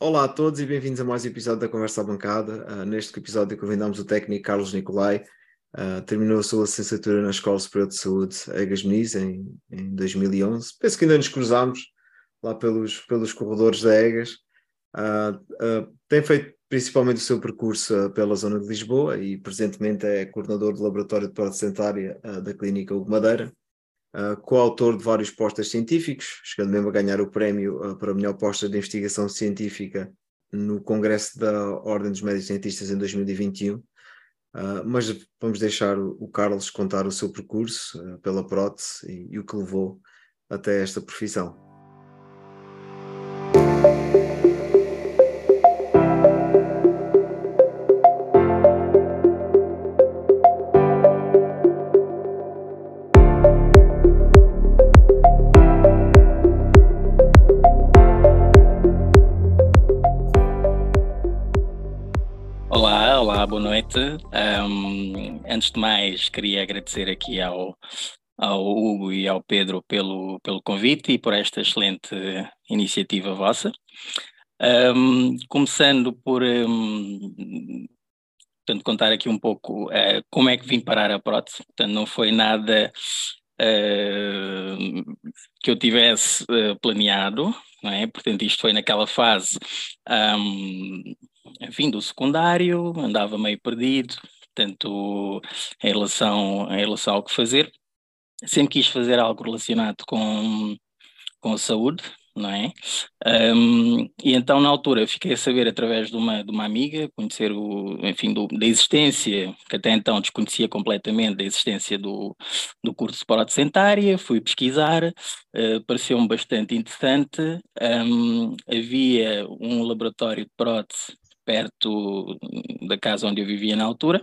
olá a todos e bem-vindos a mais um episódio da Conversa à Bancada. Uh, neste episódio convidamos o técnico Carlos Nicolai. Uh, terminou a sua licenciatura na Escola Superior de Saúde Egas Muniz em, em 2011. Penso que ainda nos cruzámos lá pelos, pelos corredores da Egas. tem feito principalmente o seu percurso pela zona de Lisboa e presentemente é coordenador do Laboratório de Prótese Dentária da Clínica Hugo Madeira uh, coautor de vários postas científicos, chegando mesmo a ganhar o prémio uh, para a melhor posta de investigação científica no Congresso da Ordem dos Médicos Cientistas em 2021. Uh, ah, mas vamos deixar o, o, Carlos contar o seu percurso uh, pela prótese e, e o que levou até esta profissão. Um, antes de mais, queria agradecer aqui ao, ao Hugo e ao Pedro pelo, pelo convite e por esta excelente iniciativa vossa. Um, começando por um, portanto, contar aqui um pouco uh, como é que vim parar a prótese. Portanto, não foi nada uh, que eu tivesse uh, planeado, não é? Portanto, isto foi naquela fase um, enfim, do secundário, andava meio perdido, portanto, em relação, em relação ao que fazer. Sempre quis fazer algo relacionado com, com a saúde, não é? Um, e então, na altura, fiquei a saber através de uma, de uma amiga, conhecer o, enfim, do, da existência, que até então desconhecia completamente da existência do, do curso de prótese fui pesquisar, uh, pareceu-me bastante interessante. Um, havia um laboratório de prótese perto da casa onde eu vivia na altura.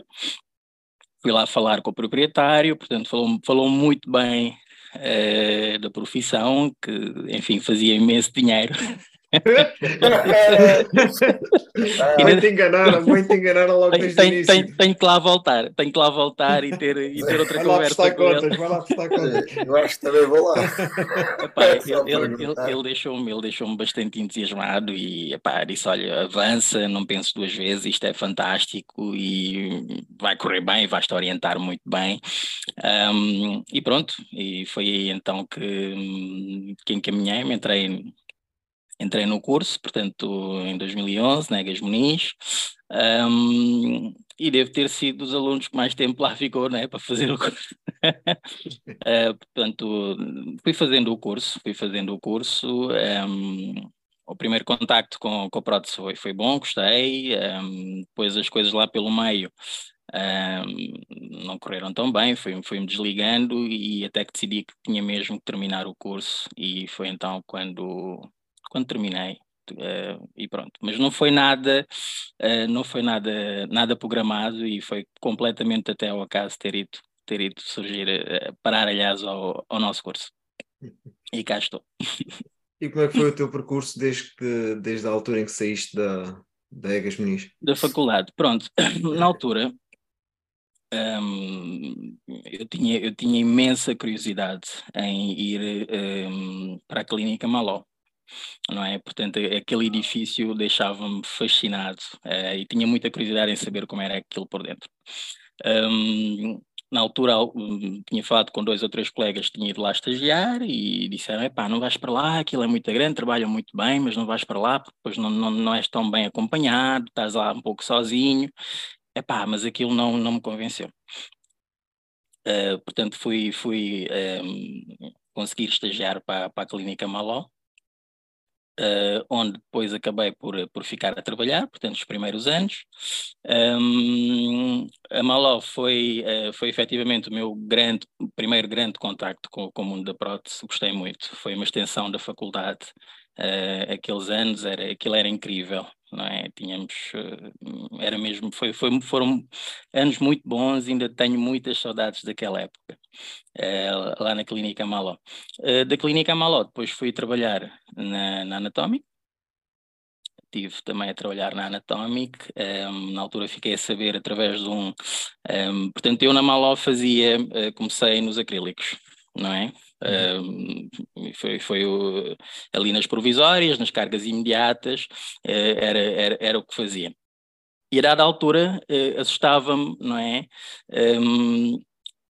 Fui lá falar com o proprietário, portanto, falou, falou muito bem uh, da profissão, que, enfim, fazia imenso dinheiro. vai te enganar, vai te enganar logo desde tenho, início. Tenho, tenho, que lá voltar, tenho que lá voltar e ter, e ter outra vai conversa. Lá com contas. Vai lá prestar contas, Eu acho que também vou lá. Epá, ele, ele, ele, ele deixou-me deixou bastante entusiasmado e epá, disse: olha, avança, não penso duas vezes, isto é fantástico e vai correr bem, vais-te orientar muito bem. Um, e pronto, e foi aí então que, que encaminhei, me entrei entrei no curso, portanto, em 2011, na Egas Muniz, um, e devo ter sido dos alunos que mais tempo lá ficou, né, para fazer o curso. uh, portanto, fui fazendo o curso, fui fazendo o curso. Um, o primeiro contacto com, com a prótese foi, foi bom, gostei. Um, depois as coisas lá pelo meio um, não correram tão bem, fui-me fui desligando e até que decidi que tinha mesmo que terminar o curso e foi então quando quando terminei. Uh, e pronto, mas não foi nada, uh, não foi nada, nada programado e foi completamente até ao acaso ter ido, ter ido surgir, uh, parar aliás ao, ao nosso curso. E cá estou. E como é que foi o teu percurso desde, que, desde a altura em que saíste da, da Egas Muniz? Da faculdade, pronto. Na altura, um, eu, tinha, eu tinha imensa curiosidade em ir um, para a Clínica Maló não é? Portanto, aquele edifício deixava-me fascinado uh, e tinha muita curiosidade em saber como era aquilo por dentro. Um, na altura um, tinha falado com dois ou três colegas que tinham ido lá estagiar e disseram, epá, não vais para lá, aquilo é muito grande, trabalham muito bem, mas não vais para lá porque depois não, não, não és tão bem acompanhado, estás lá um pouco sozinho, epá, mas aquilo não, não me convenceu. Uh, portanto, fui, fui um, conseguir estagiar para, para a Clínica Maló, Uh, onde depois acabei por, por ficar a trabalhar, portanto, os primeiros anos. Um, a Maló foi, uh, foi efetivamente o meu grande, primeiro grande contacto com, com o mundo da prótese, gostei muito, foi uma extensão da faculdade, uh, aqueles anos, era, aquilo era incrível, não é? Tínhamos, era mesmo, foi, foi, foram anos muito bons, ainda tenho muitas saudades daquela época. Uh, lá na Clínica Maló. Uh, da Clínica Maló, depois fui trabalhar na, na Anatomic. Estive também a trabalhar na Anatomic. Um, ehm, na altura fiquei a saber através de um. um ehm, portanto, eu na Maló fazia, uh, comecei nos acrílicos, não é? Um, foi, foi o, ali nas provisórias, nas cargas imediatas, uh, era, era, era o que fazia. E a dada altura uh, assustava-me, não é?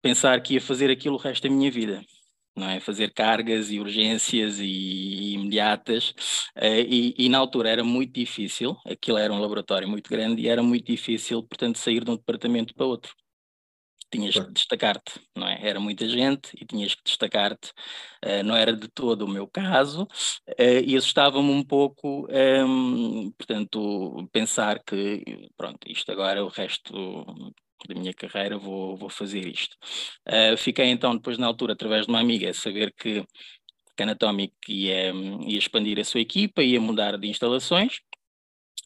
Pensar que ia fazer aquilo o resto da minha vida não é? Fazer cargas e urgências e, e imediatas, uh, e, e, na altura era muito difícil, aquilo era um laboratório muito grande e era muito difícil, portanto, sair de um departamento para outro. Tinhas que destacar-te, não é? Era muita gente e tinhas que destacar-te. Uh, não era de todo o meu caso uh, e assustava-me um pouco, ehm, portanto, pensar que, pronto, isto agora o resto da minha carreira vou, vou fazer isto. Uh, fiquei então depois na altura, através de uma amiga, a saber que Canatomic ia, ia expandir a sua equipa, ia mudar de instalações.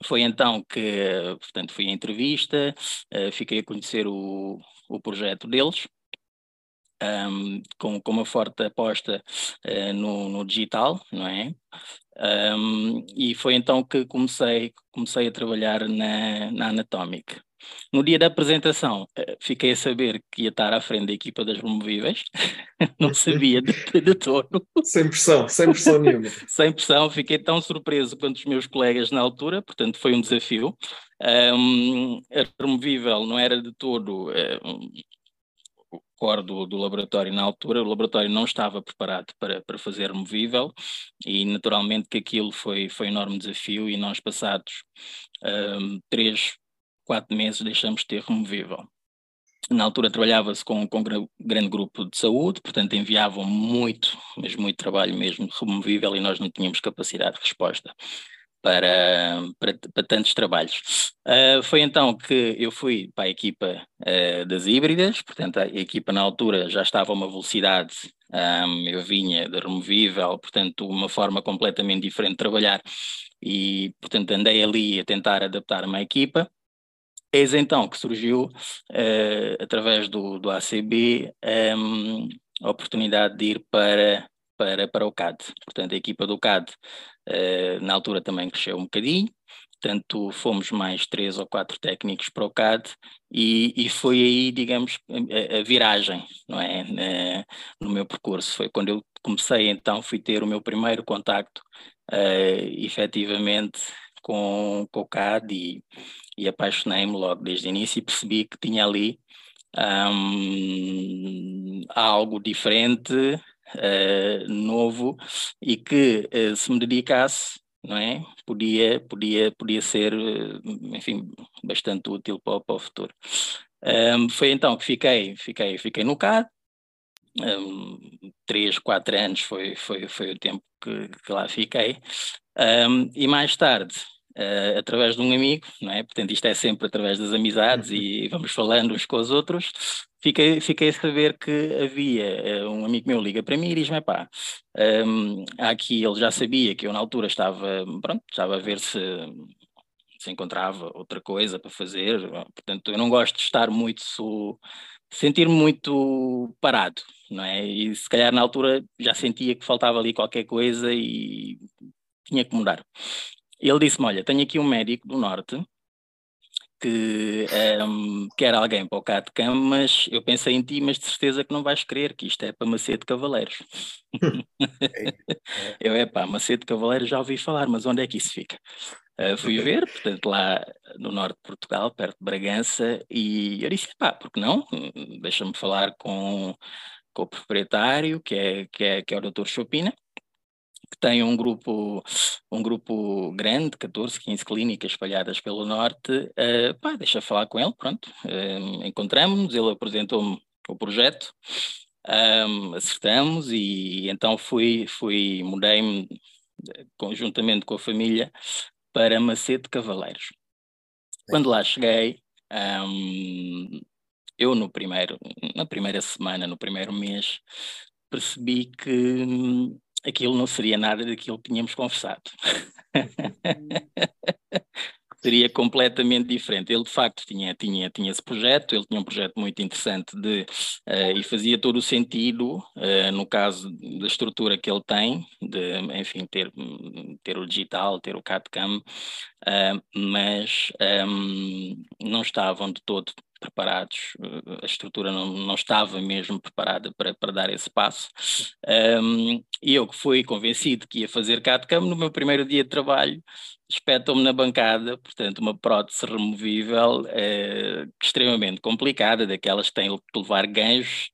Foi então que, portanto, fui à entrevista, uh, fiquei a conhecer o, o projeto deles, um, com, com uma forte aposta uh, no, no digital, não é? Um, e foi então que comecei, comecei a trabalhar na, na Anatomic. No dia da apresentação, eh, fiquei a saber que ia estar à frente da equipa das removíveis, não sabia de, de todo. Sem pressão, sem pressão nenhuma. sem pressão, fiquei tão surpreso quanto os meus colegas na altura, portanto foi um desafio. Um, a removível não era de todo um, o core do, do, laboratório na altura, o laboratório não estava preparado para, para fazer removível e naturalmente que aquilo foi, foi um enorme desafio e nós passados um, três quatro meses deixamos de ter removível. Na altura trabalhava-se com, com um grande grupo de saúde, portanto enviavam muito, mas muito trabalho mesmo removível e nós não tínhamos capacidade de resposta para, para, para tantos trabalhos. Uh, foi então que eu fui para a equipa uh, das híbridas, portanto a equipa na altura já estava a uma velocidade, um, eu vinha de removível, portanto uma forma completamente diferente de trabalhar e portanto andei ali a tentar adaptar-me à equipa Eis então que surgiu, uh, através do, do ACB, ehm, a oportunidade de ir para, para, para o CAD. Portanto, a equipa do CAD uh, na altura também cresceu um bocadinho, portanto fomos mais três ou quatro técnicos para o CAD e, e foi aí, digamos, a, a viragem, não é, na, no meu percurso. Foi quando eu comecei então, fui ter o meu primeiro contacto uh, efetivamente com, com o CAD e, e apaixonei-me logo desde o início e percebi que tinha ali um, algo diferente, uh, novo e que uh, se me dedicasse, não é? Podia, podia, podia ser, enfim, bastante útil para, para o futuro. Um, foi então que fiquei, fiquei, fiquei no CAD, um, três, quatro anos foi, foi, foi o tempo que, que lá fiquei. Um, e mais tarde uh, através de um amigo, não é? Portanto, isto é sempre através das amizades e uhum. vamos falando uns com os outros. Fiquei, fiquei a saber que havia uh, um amigo meu liga para mim e diz-me, pá, um, aqui ele já sabia que eu na altura estava, pronto, estava a ver se se encontrava outra coisa para fazer, portanto eu não gosto de estar muito, sentir-me muito parado, não é? E se calhar na altura já sentia que faltava ali qualquer coisa e tinha que mudar. Ele disse-me: Olha, tenho aqui um médico do Norte que um, ehm, quer alguém para o CAD-CAM, mas eu pensei em ti, mas de certeza que não vais querer, que isto é para Macedo Cavaleiros. eu, é pá, Macedo Cavaleiros já ouvi falar, mas onde é que isso fica? Uh, fui ver, portanto, lá no norte de Portugal, perto de Bragança, e eu disse, pá, porque não? Deixa-me falar com, com o proprietário, que é, que é, que é o Dr. Chopina, que tem um grupo, um grupo grande, 14, 15 clínicas espalhadas pelo norte, uh, pá, deixa falar com ele, pronto, uh, encontramos-nos, ele apresentou-me o projeto, um, acertamos e então fui, fui mudei-me conjuntamente com a família para Macedo Cavaleiros. Quando lá cheguei, um, eu no primeiro, na primeira semana, no primeiro mês, percebi que aquilo não seria nada daquilo que tínhamos conversado. seria completamente diferente. Ele de facto tinha, tinha, tinha esse projeto, ele tinha um projeto muito interessante de, uh, e fazia todo o sentido, uh, no caso da estrutura que ele tem, de, enfim, ter, ter o digital, ter o CAD-CAM, uh, mas um, ehm, não estavam de todo preparados, uh, a estrutura não, não estava mesmo preparada para, para dar esse passo. Um, e eu que fui convencido que ia fazer CAD-CAM, no meu primeiro dia de trabalho, espetam-me na bancada, portanto, uma prótese removível uh, extremamente complicada, daquelas que têm que levar ganchos,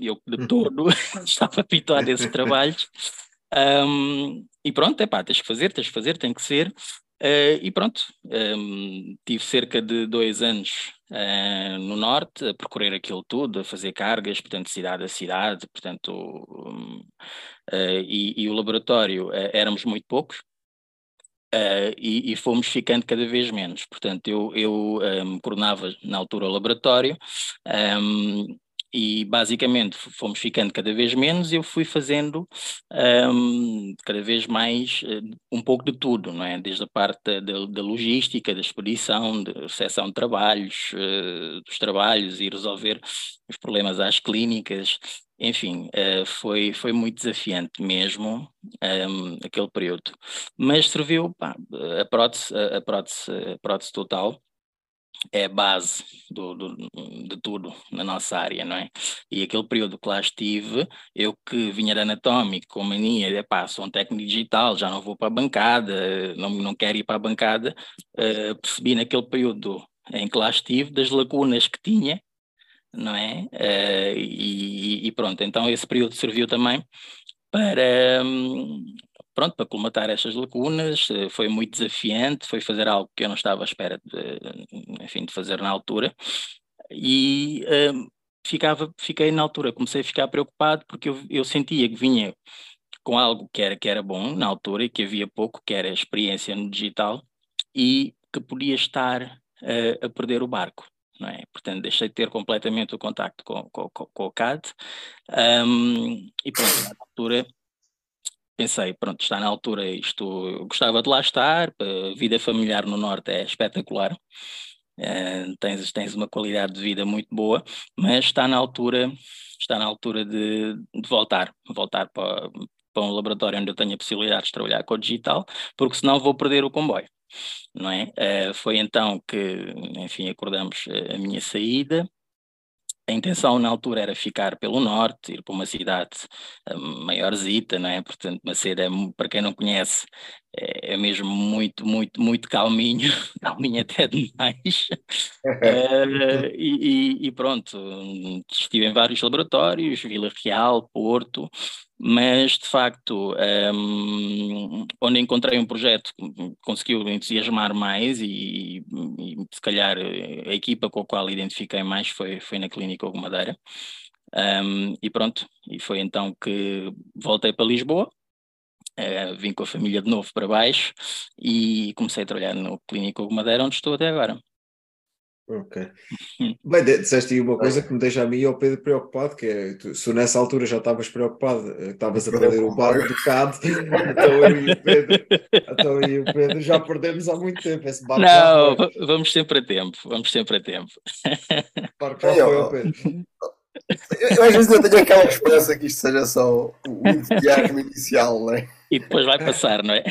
eu de uhum. todo estava habituado a esses trabalhos. Um, e pronto, é pá, tens que fazer, tens que fazer, tem que ser. Uh, e pronto, um, tive cerca de dois anos uh, no norte a percorrer aquilo tudo, a fazer cargas, portanto, cidade a cidade, portanto, um, uh, e, e, o laboratório éramos muito poucos. E, e, fomos ficando cada vez menos. Portanto, eu, eu um, coordenava na altura o laboratório, um, e basicamente fomos ficando cada vez menos e eu fui fazendo um, cada vez mais eh, um pouco de tudo, não é? Desde a parte da, da logística, da expedição, da recepção de trabalhos, uh, dos trabalhos e resolver os problemas às clínicas, enfim, uh, foi, foi muito desafiante mesmo um, aquele período. Mas serviu pá, a, prótese, a, prótese, a prótese total é a base do, do, de tudo na nossa área, não é? E aquele período que lá estive, eu que vinha da anatómica com mania, é pá, sou um técnico digital, já não vou para a bancada, não, não quero ir para a bancada, uh, percebi naquele período em que lá estive das lacunas que tinha, não é? Uh, e, e, pronto, então esse período serviu também para, um, pronto, para colmatar estas lacunas, eh, foi muito desafiante, foi fazer algo que eu não estava à espera de, enfim, de fazer na altura, e uh, ficava, fiquei na altura, comecei a ficar preocupado porque eu, eu sentia que vinha com algo que era, que era bom na altura e que havia pouco, que era experiência no digital, e que podia estar uh, a perder o barco. Não é? Portanto, deixei de ter completamente o contacto com, com, com, com o CAD um, e pronto, na altura pensei, pronto, está na altura isto, gostava de lá estar, a vida familiar no Norte é espetacular, uh, tens, tens uma qualidade de vida muito boa, mas está na altura, está na altura de, de voltar, voltar para, para um laboratório onde eu tenho a possibilidade de trabalhar com o digital, porque senão vou perder o comboio. Não é? Uh, foi então que, enfim, acordamos a minha saída, a intenção na altura era ficar pelo norte, ir para uma cidade eh, maiorzita, não é? Portanto, Macedo é, para quem não conhece, é, é mesmo muito, muito, muito calminho, calminho até demais. uh, e, e, pronto, estive em vários laboratórios, Vila Real, Porto, mas de facto, um, onde encontrei um projeto que conseguiu entusiasmar mais e, e, se calhar a equipa com a qual identifiquei mais foi, foi na Clínica Hugo Madeira. Um, e pronto, e foi então que voltei para Lisboa, uh, vim com a família de novo para baixo e comecei a trabalhar no Clínico Hugo Madeira, onde estou até agora. Ok. Bem, disseste aí uma coisa que me deixa a mim e ao Pedro preocupado, que é, tu, se nessa altura já estavas preocupado, eh, estavas a perder o barco do CAD, então eu e o Pedro, então eu e o Pedro já perdemos há muito tempo esse barco. Não, vamos sempre a tempo, vamos sempre a tempo. O barco já foi ao Pedro. Eu, às vezes eu tenho aquela esperança que isto seja só o entusiasmo inicial, não é? E depois vai passar, não é?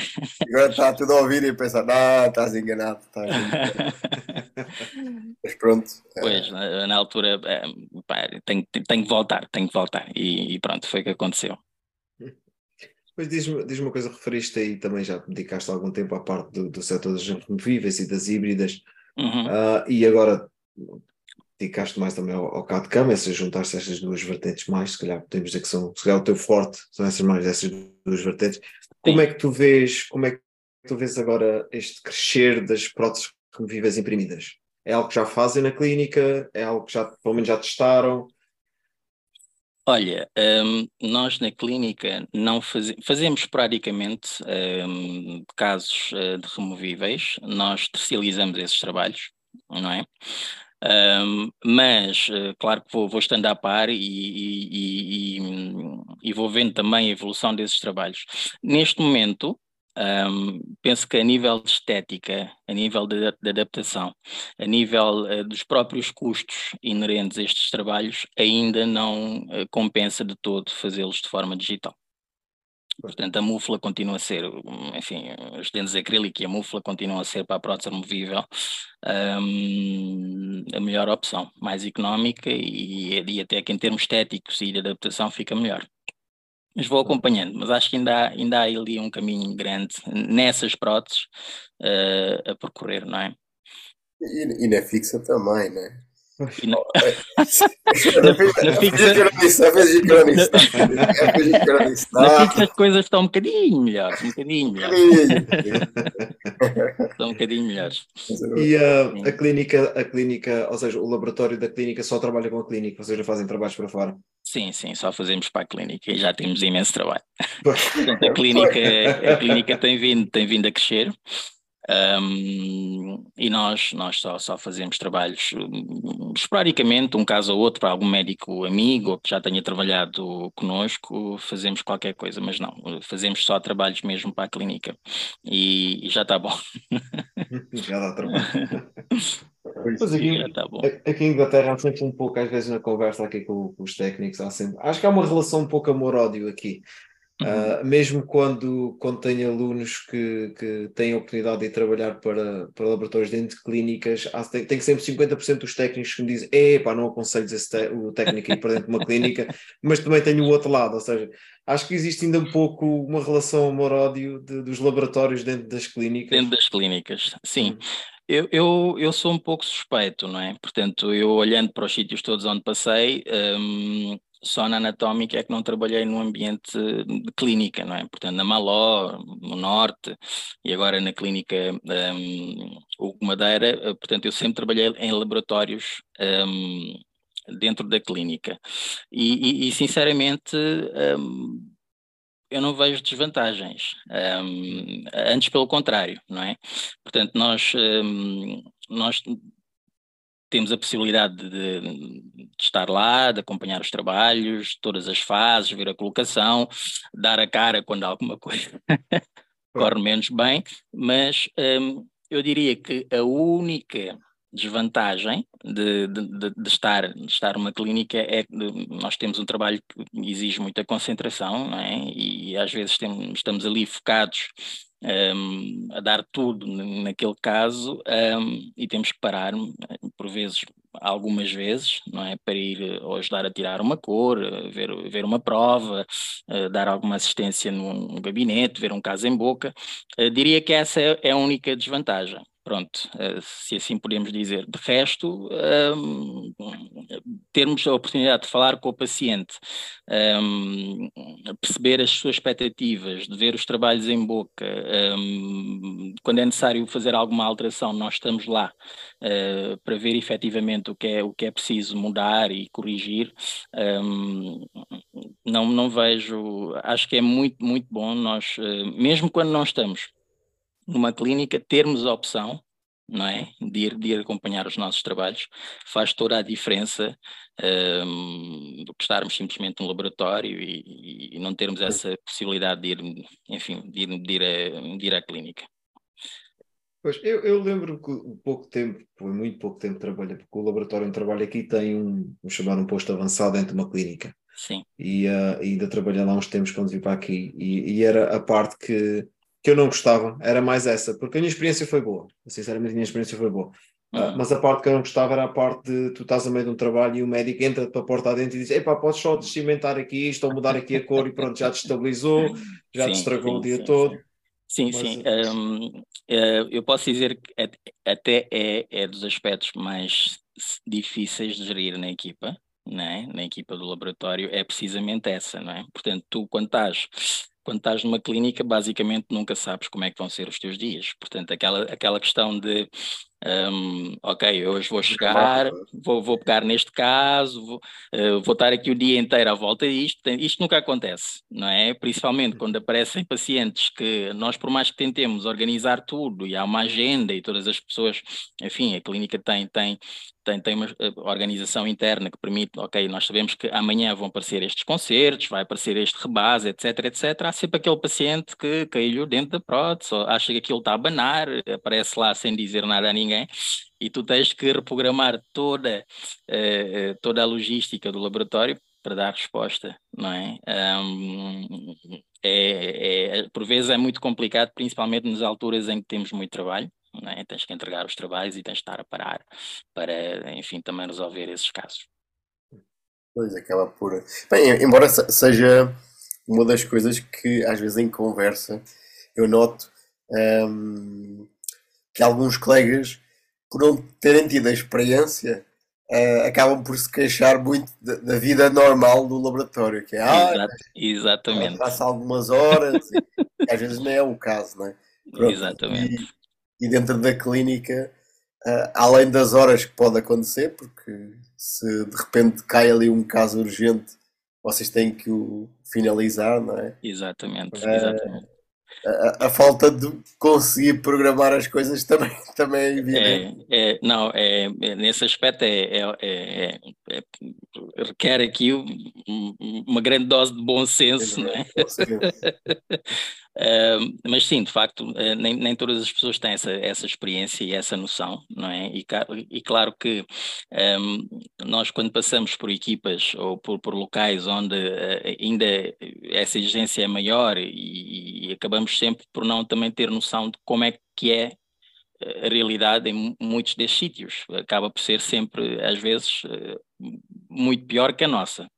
Agora está tudo a ouvir e a pensar, ah, estás enganado, estás enganado. Mas pronto. Pois, na, na altura, é, pá, tenho, tenho que voltar, tenho que voltar. E, e pronto, foi o que aconteceu. Depois diz-me diz uma coisa, referiste aí também, já dedicaste algum tempo à parte do, do setor das removíveis e das híbridas, uhum. uh, e agora dedicaste mais também ao, ao CAD-CAM, se juntar-se estas duas vertentes mais, se calhar podemos dizer que são, se calhar o teu forte, são essas mais dessas duas vertentes. Sim. Como é que tu vês, como é que tu vês agora este crescer das próteses removíveis imprimidas? É algo que já fazem na clínica? É algo que já, pelo menos já testaram? Olha, um, nós na clínica não faz, fazemos esporadicamente um, casos uh, de removíveis, nós tercializamos esses trabalhos, não é? Um, mas, uh, claro que vou, vou estando a par e, e, e, e, vou vendo também a evolução desses trabalhos. Neste momento, um, penso que a nível de estética, a nível de, de adaptação, a nível uh, dos próprios custos inerentes a estes trabalhos, ainda não uh, compensa de todo fazê-los de forma digital. Portanto, a mufla continua a ser, enfim, os dentes acrílico e a mufla continuam a ser para a prótese removível um, a melhor opção, mais económica e, e até que em termos estéticos e de adaptação fica melhor. Mas vou acompanhando, mas acho que ainda há, ainda há ali um caminho grande nessas próteses uh, a percorrer, não é? E, e na fixa também, né? Na, na fixa as coisas estão um bocadinho melhores, um bocadinho melhores. estão um bocadinho melhores. E uh, a clínica, a clínica, ou seja, o laboratório da clínica só trabalha com a clínica, ou seja, fazem trabalhos para fora? Sim, sim, só fazemos para a clínica e já temos imenso trabalho. Portanto, a clínica, a clínica tem, vindo, tem vindo a crescer. Um, e nós, nós só, só fazemos trabalhos um, esporadicamente, um caso ou outro, para algum médico amigo ou que já tenha trabalhado conosco, fazemos qualquer coisa, mas não, fazemos só trabalhos mesmo para a clínica e, e já está bom. já dá trabalho. Pois aqui, tá aqui em Inglaterra há sempre um pouco, às vezes na conversa aqui com, com os técnicos, há sempre, acho que há uma relação um pouco amor-ódio aqui. Uh, mesmo quando, quando tenho alunos que, que têm a oportunidade de ir trabalhar para, para laboratórios dentro de clínicas, há, tem, tem sempre 50% dos técnicos que me dizem: epá, não aconselho esse o técnico ir para dentro de uma clínica, mas também tenho o outro lado, ou seja, acho que existe ainda um pouco uma relação amor-ódio dos laboratórios dentro das clínicas. Dentro das clínicas, sim. Hum. Eu, eu, eu, sou um pouco suspeito, não é? Portanto, eu olhando para os sítios todos onde passei, hum, só na anatómica é que não trabalhei num ambiente de clínica, não é? Portanto, na Maló, no Norte, e agora na clínica um, Hugo Madeira, eh, portanto, eu sempre trabalhei em laboratórios um, dentro da clínica. E, e, e sinceramente, um, eu não vejo desvantagens. Um, antes, pelo contrário, não é? Portanto, nós, um, nós temos a possibilidade de, de, estar lá, de acompanhar os trabalhos, todas as fases, ver a colocação, dar a cara quando alguma coisa corre menos bem, mas um, eu diria que a única desvantagem de, de, de, estar, de estar numa clínica é que nós temos um trabalho que exige muita concentração, não é? E às vezes temos, estamos ali focados um, a dar tudo naquele caso um, e temos que parar por vezes algumas vezes não é? Para ir eh, ou ajudar a tirar uma cor ver ver uma prova uh, dar alguma assistência num gabinete ver um caso em boca. Uh, diria que essa é, é a única desvantagem Pronto, eh, se assim podemos dizer. De resto, um, termos a oportunidade de falar com o paciente, um, perceber as suas expectativas, de ver os trabalhos em boca, um, quando é necessário fazer alguma alteração, nós estamos lá uh, para ver efetivamente o que, é, o que é preciso mudar e corrigir. não, não vejo, acho que é muito, muito bom nós, uh, mesmo quando não estamos numa clínica, termos a opção não é? De ir, de ir acompanhar os nossos trabalhos, faz toda a diferença um, do que estarmos simplesmente no laboratório e, e, não termos essa possibilidade de ir, enfim, de ir, de ir, a, de ir à clínica. Pois, eu, eu lembro que pouco tempo, foi muito pouco tempo de trabalho, porque o laboratório onde trabalho aqui tem um, um chamado um posto avançado dentro de uma clínica. Sim. E uh, ainda trabalhei lá uns tempos quando vim para aqui, e, e era a parte que que eu não gostava, era mais essa, porque a minha experiência foi boa, sinceramente a minha experiência foi boa. Uh, mas a parte que eu não gostava era a parte de tu estás a meio de um trabalho e o médico entra para a porta adentro e diz: Epá, podes só descimentar aqui isto ou mudar aqui a cor e pronto, já te estabilizou, já sim, te estragou sim, o dia sim, todo. Sim, mas... sim. Um, uh, eh, eu posso dizer que até é, é dos aspectos mais difíceis de gerir na equipa, né? na equipa do laboratório, é precisamente essa, não é? Portanto, tu quando estás quando estás numa clínica, basicamente nunca sabes como é que vão ser os teus dias. Portanto, aquela, aquela questão de um, ok, hoje vou chegar, vou, vou pegar neste caso, vou, uh, vou estar aqui o dia inteiro à volta disto. Isto nunca acontece, não é? Principalmente quando aparecem pacientes que nós, por mais que tentemos organizar tudo e há uma agenda e todas as pessoas, enfim, a clínica tem, tem, tem, tem uma eh, organização interna que permite, ok, nós sabemos que amanhã vão aparecer estes concertos, vai aparecer este rebase, etc, etc. Há sempre aquele paciente que caiu dentro da prótese, acha que aquilo está a banar, aparece lá sem dizer nada a ninguém e tu tens que reprogramar toda, uh, toda a logística do laboratório para dar resposta, não é? Um, é, é, por vezes é muito complicado, principalmente nas alturas em que temos muito trabalho, é? tens que entregar os trabalhos e tens de estar a parar para, enfim, também resolver esses casos. Pois, acaba por. Bem, embora seja uma das coisas que às vezes em conversa eu noto um, que alguns colegas, por não terem tido a experiência, uh, acabam por se queixar muito da, da, vida normal do laboratório, que é ah, Exato, exatamente. Passa algumas horas, e, às vezes não é o caso, não é? Pronto, exatamente. E, e, dentro da clínica, uh, além das horas que pode acontecer, porque se de repente cai ali um caso urgente, vocês têm que o finalizar, não é? Exatamente, uh, exatamente. A, a, falta de conseguir programar as coisas também, também é evidente. É, é não, é, é, nesse aspecto é, é, é, requer aqui uma grande dose de bom senso, não é? Bom senso. Uh, mas sim, de facto, uh, nem, nem todas as pessoas têm essa, essa experiência e essa noção, não é? E, e claro que um, nós, quando passamos por equipas ou por, por locais onde uh, ainda essa exigência é maior e, e, acabamos sempre por não também ter noção de como é que é a realidade em muitos desses sítios. Acaba por ser sempre, às vezes, muito pior que a nossa,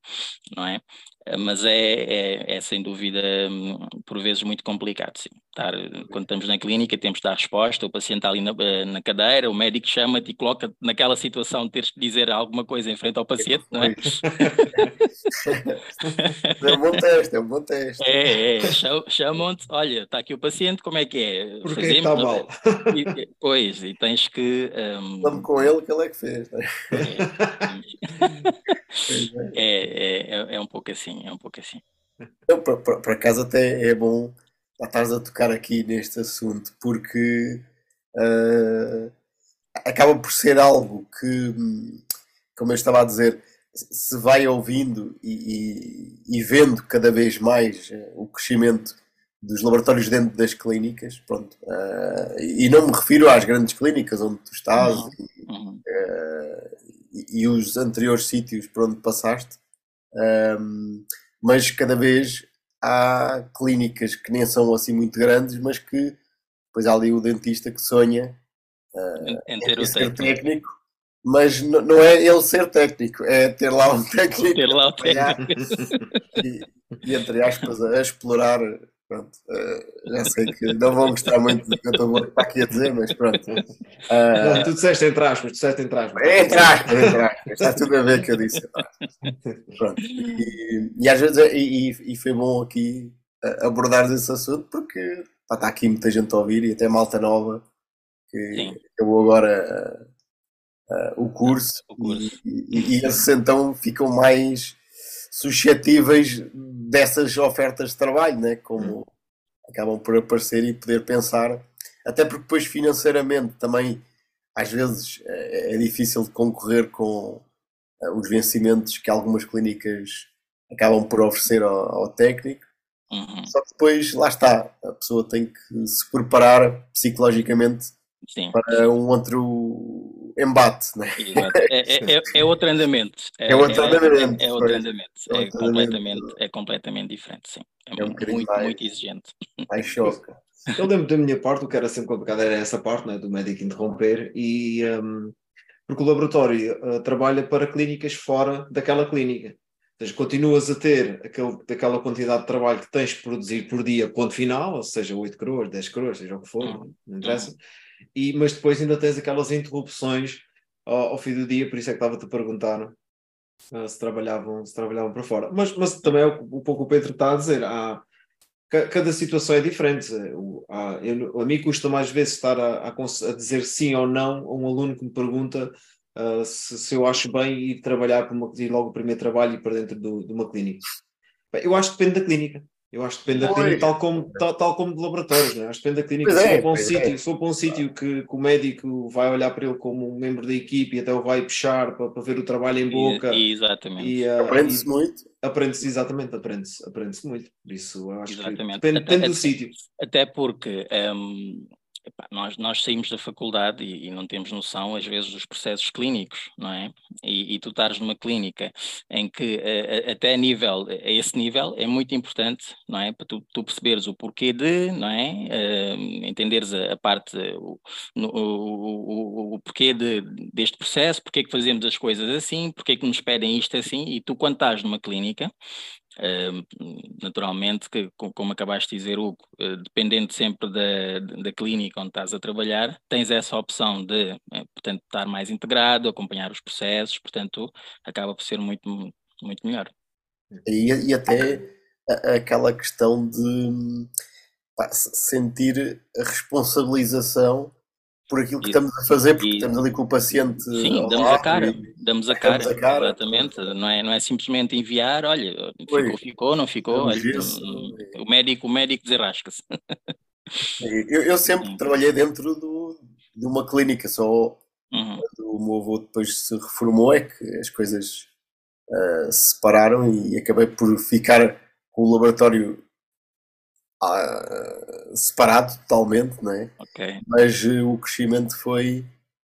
não é? Eh, mas é, é, é, sem dúvida hum, por vezes muito complicado, sim. Estar, quando estamos na clínica temos de dar resposta, o paciente está ali na, eh, na cadeira, o médico chama-te e coloca naquela situação de teres que dizer alguma coisa em frente ao paciente, não é? é um bom teste, é um bom teste. É, é, chamam-te, olha, está aqui o paciente, como é que é? Porque Fazemos, está mal. E, pois, e tens que... Um... Vamos com ele que ele é que fez. Né? É, é, é, é um pouco assim é um pouco assim. Então, por acaso até é bom estares a tocar aqui neste assunto, porque uh, acaba por ser algo que, como eu estava a dizer, se vai ouvindo e, e, e vendo cada vez mais uh, o crescimento dos laboratórios dentro das clínicas, pronto, uh, e não me refiro às grandes clínicas onde tu estás uhum. Uhum. E, e, os anteriores sítios por onde passaste, um, mas cada vez há clínicas que nem são assim muito grandes, mas que depois há ali o dentista que sonha uh, em, ter em ser técnico. técnico. mas não é ele ser técnico, é ter lá um técnico, ter lá um técnico. E, e, entre aspas a explorar Pronto, uh, já sei que não vão gostar muito do que eu estou aqui a dizer, mas pronto. Uh, não, tu disseste entre aspas, tu disseste entre aspas. É entre aspas, entre aspas, está tudo a ver que eu disse. Pronto, e, e às vezes, e, e, foi bom aqui abordar esse assunto, porque pá, está aqui muita gente a ouvir e até malta nova que Sim. acabou agora uh, o curso, o curso. E, e, e esses então ficam mais suscetíveis dessas ofertas de trabalho, né? como hum. acabam por aparecer e poder pensar, até porque depois financeiramente também às vezes é, é difícil de concorrer com eh, os vencimentos que algumas clínicas acabam por oferecer ao, ao técnico. Uhum. Só que depois, lá está, a pessoa tem que se preparar psicologicamente Sim. para um outro embate. Né? É, é, é, outro andamento. É, é outro andamento. É, outro andamento. É, completamente, é completamente diferente, sim. É, um muito, mais, muito exigente. Mais choque. Eu lembro da minha parte, o que era sempre complicado era essa parte né, do médico interromper, e um, porque o laboratório uh, trabalha para clínicas fora daquela clínica. Ou seja, continuas a ter aquele, aquela quantidade de trabalho que tens de produzir por dia, ponto final, ou seja, 8 coroas, 10 coroas, seja o que for, uhum. não interessa. Uhum e, mas depois ainda tens aquelas interrupções ao, ao fim do dia, por isso é que estava-te a perguntar uh, se, trabalhavam, se trabalhavam para fora. Mas, mas também é um pouco o Pedro está a dizer, há, cada situação é diferente. Há, eu, a mim custa mais vezes estar a, a, a, dizer sim ou não a um aluno que me pergunta uh, se, se, eu acho bem ir trabalhar para uma, ir logo o primeiro trabalho e para dentro do, de uma clínica. Eu acho que depende da clínica. Eu acho que depende da clínica, tal como, tal, tal como de laboratórios, né? acho que depende da clínica. se, é, for para um sítio, é. se for para um sítio que, que, o médico vai olhar para ele como um membro da equipe e até o vai puxar para, para ver o trabalho em boca. E, exatamente. E, uh, aprende-se muito. Aprende-se, exatamente, aprende-se aprende muito. Por isso, acho exatamente. que depende, depende até, do sítio. Até porque um, epá, nós, nós saímos da faculdade e, e, não temos noção, às vezes, dos processos clínicos, não é? E, e tu estares numa clínica em que, a, a, até a nível, a esse nível, é muito importante, não é? Para tu, tu perceberes o porquê de, não é? Uh, entenderes a, a parte, o, o, o, o, porquê de, deste processo, porquê que fazemos as coisas assim, porquê que nos pedem isto assim, e tu, quando estás numa clínica, naturalmente, que, como acabaste de dizer, Hugo, uh, dependendo sempre da, da clínica onde estás a trabalhar, tens essa opção de, uh, portanto, estar mais integrado, acompanhar os processos, portanto, acaba por ser muito, muito melhor. E, e até aquela questão de pá, sentir a responsabilização por aquilo que e, estamos a fazer, porque e, estamos ali com o paciente. Sim, damos a cara, e, damos a cara, a cara, exatamente. Não é, não é simplesmente enviar, olha, ficou, ficou, não ficou, olha, o médico, o médico desarrasca-se. Eu, eu, sempre uhum. trabalhei dentro do, de uma clínica, só uhum. quando o meu avô depois se reformou é que as coisas uh, se separaram e acabei por ficar com o laboratório uh, separado totalmente, não é? Okay. Mas uh, o crescimento foi